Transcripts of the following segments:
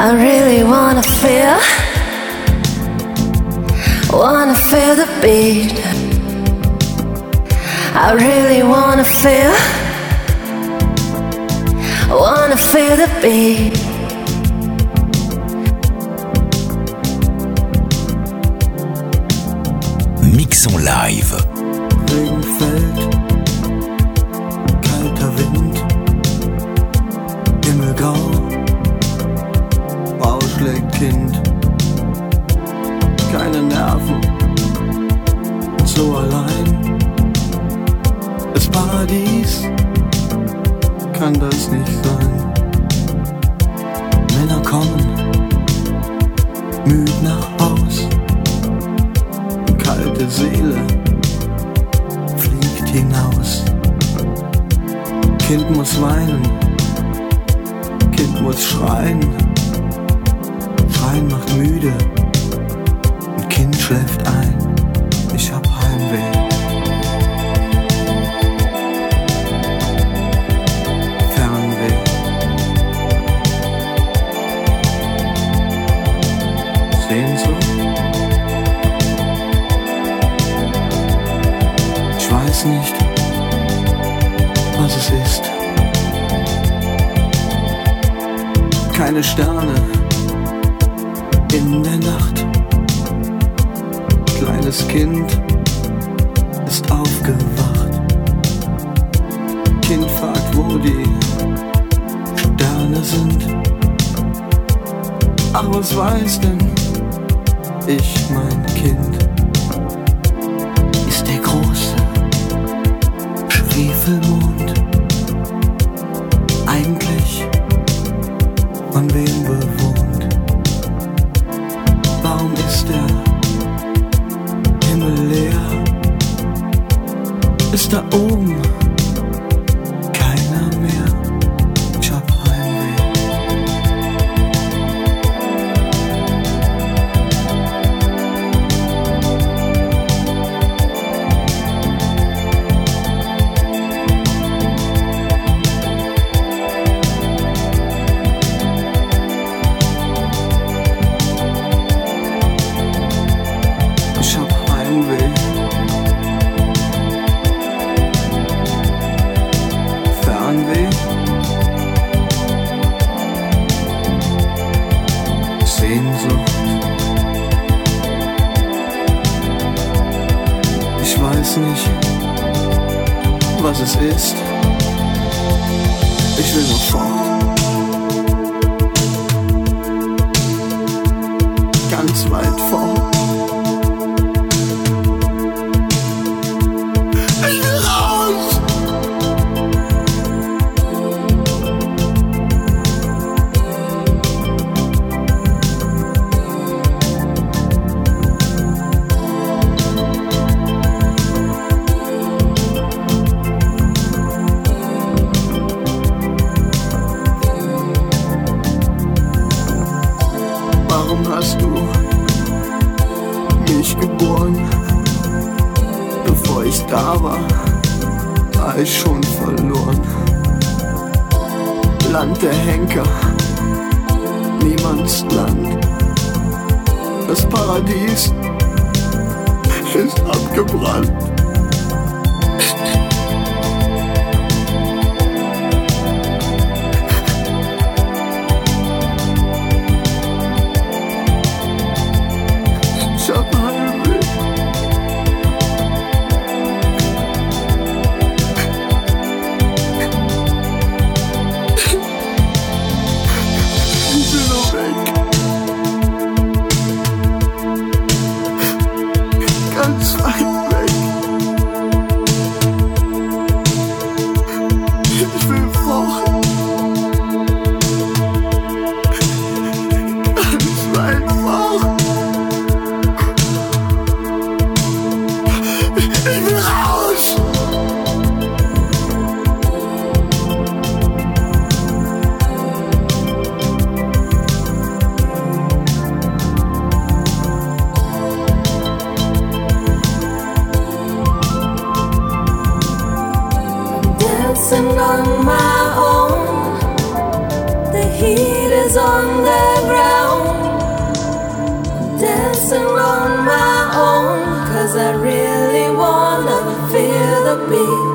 I really wanna feel, wanna feel the beat. I really wanna feel, wanna feel the beat. Mix en live. Paradies kann das nicht sein. Männer kommen, müd nach Haus, kalte Seele fliegt hinaus. Kind muss weinen, Kind muss schreien. Schreien macht müde, und Kind schläft ein. Keine Sterne in der Nacht. Kleines Kind ist aufgewacht. Kind fragt, wo die Sterne sind. Ach, was weiß denn ich, mein Heimweh. Fernweh. Sehnsucht. Ich weiß nicht, was es ist. Ich will nur fort. be.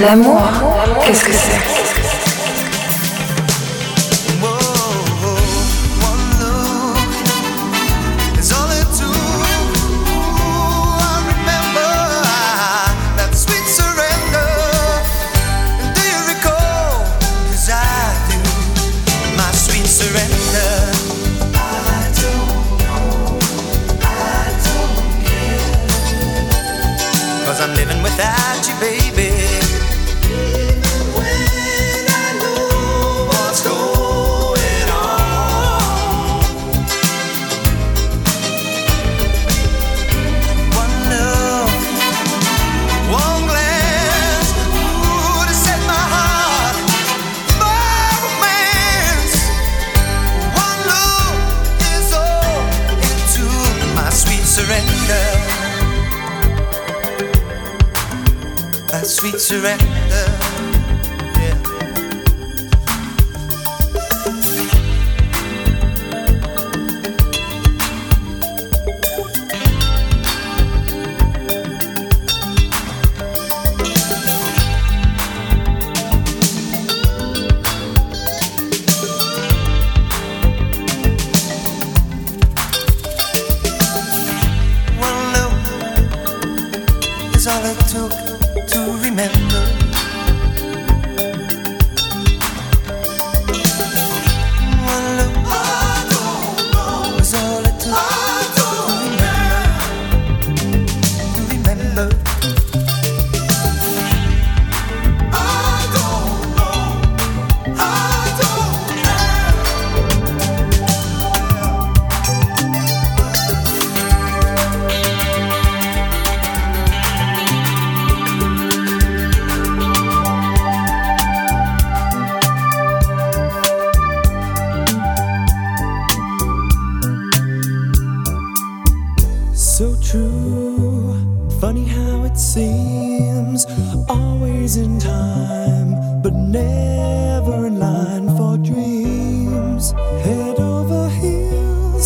L'amour, qu'est-ce que c'est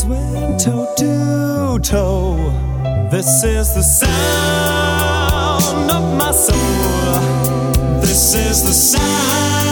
went toe to toe. This is the sound of my soul. This is the sound.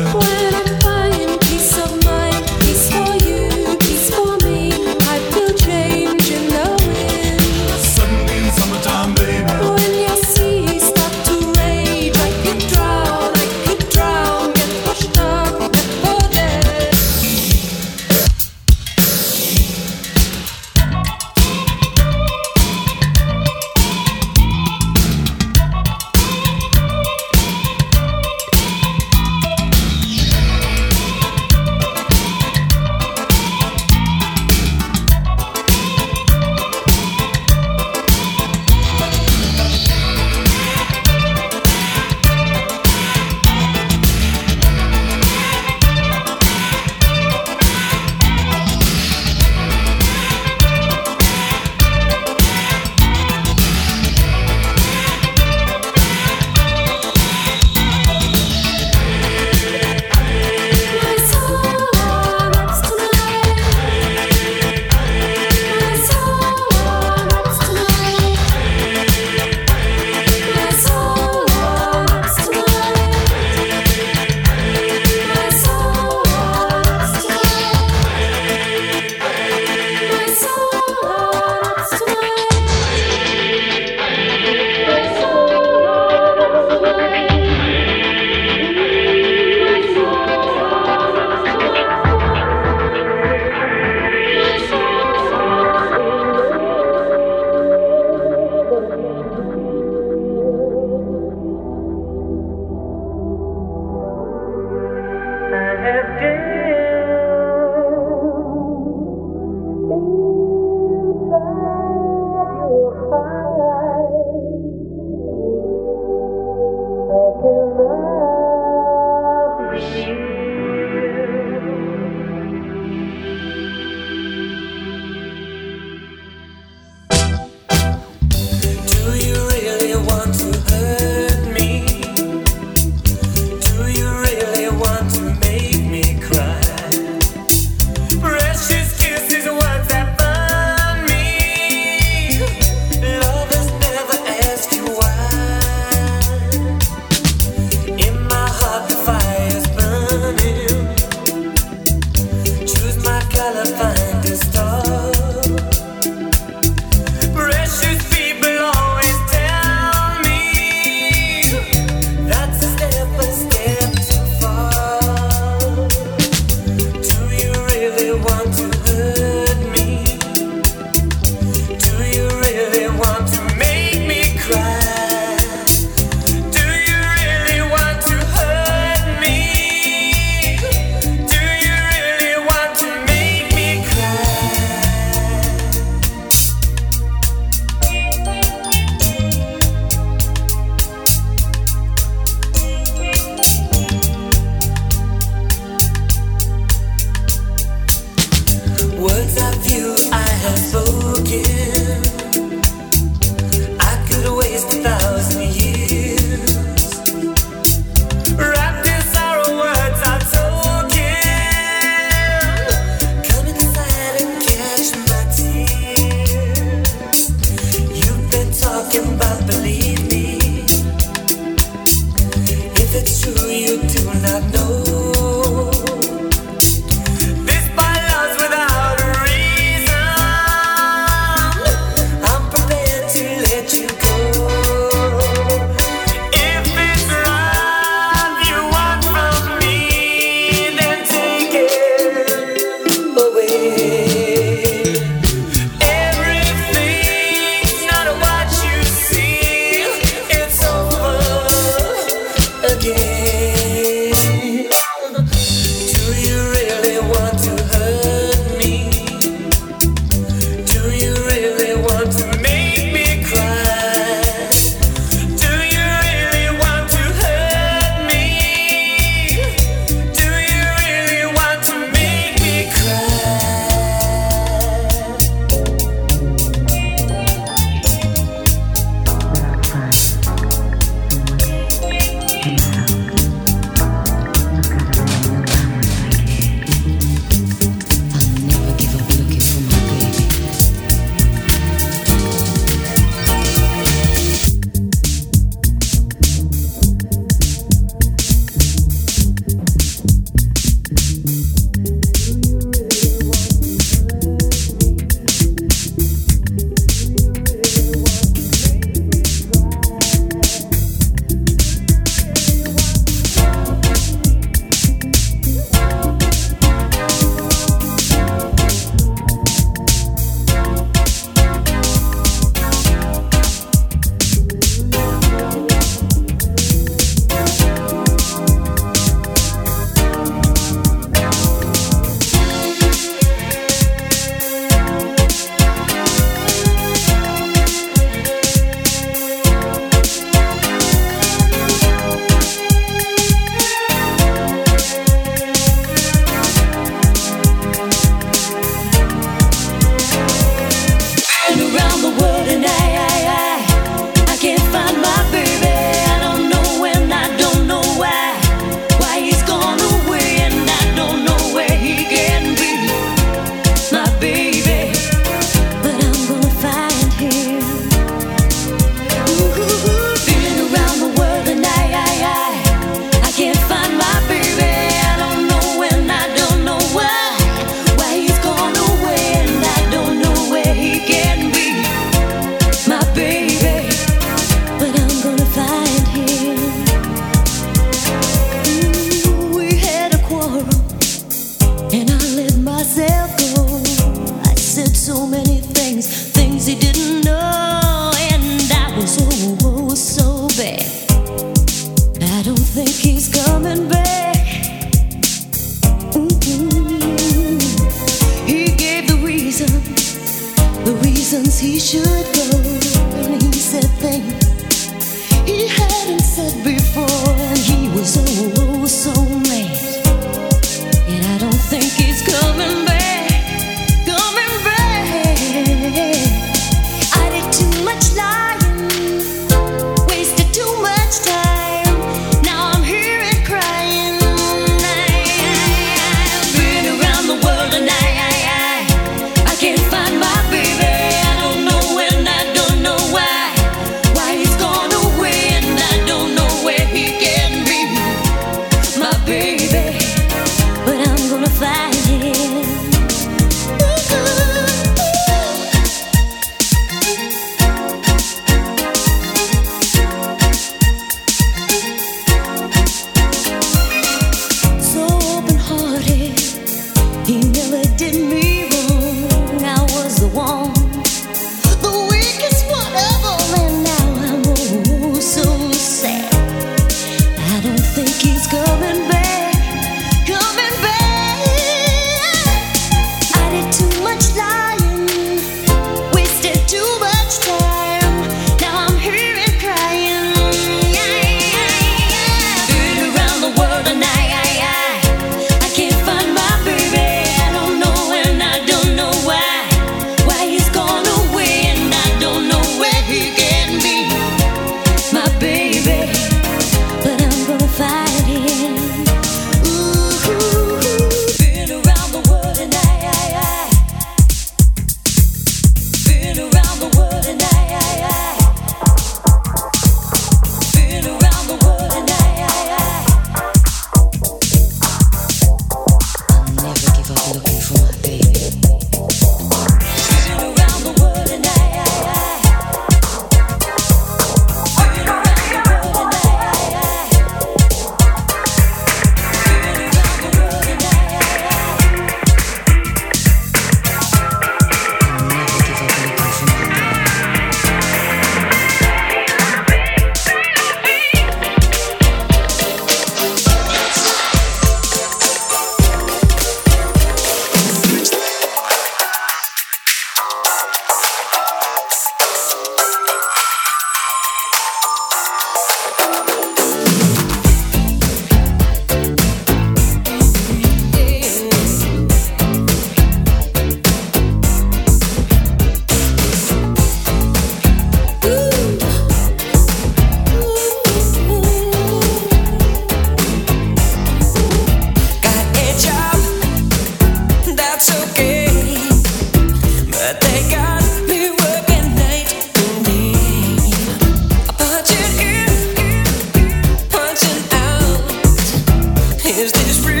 is this real?